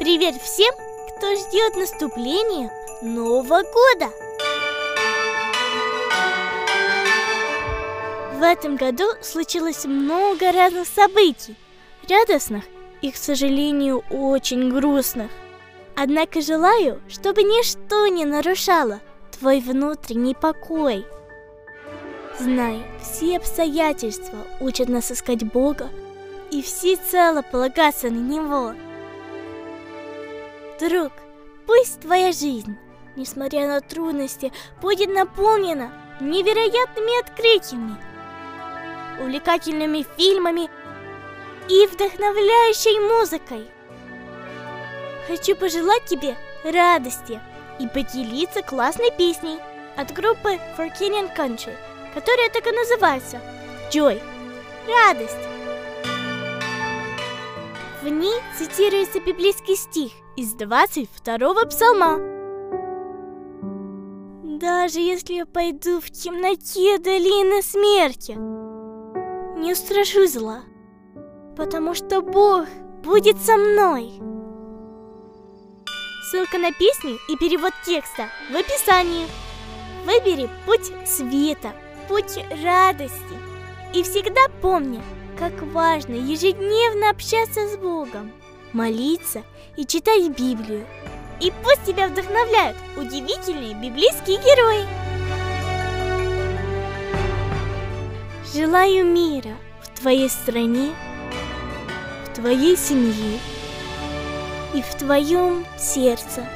Привет всем, кто ждет наступления Нового года! В этом году случилось много разных событий, радостных и, к сожалению, очень грустных. Однако желаю, чтобы ничто не нарушало твой внутренний покой. Знай, все обстоятельства учат нас искать Бога и всецело полагаться на Него. Друг, пусть твоя жизнь, несмотря на трудности, будет наполнена невероятными открытиями, увлекательными фильмами и вдохновляющей музыкой. Хочу пожелать тебе радости и поделиться классной песней от группы For Kenyan Country, которая так и называется Joy. Радость. В ней цитируется библейский стих из 22-го псалма. Даже если я пойду в темноте долины смерти, не устрашусь зла, потому что Бог будет со мной. Ссылка на песню и перевод текста в описании. Выбери путь света, путь радости. И всегда помни, как важно ежедневно общаться с Богом, молиться и читать Библию. И пусть тебя вдохновляют удивительные библейские герои. Желаю мира в твоей стране, в твоей семье и в твоем сердце.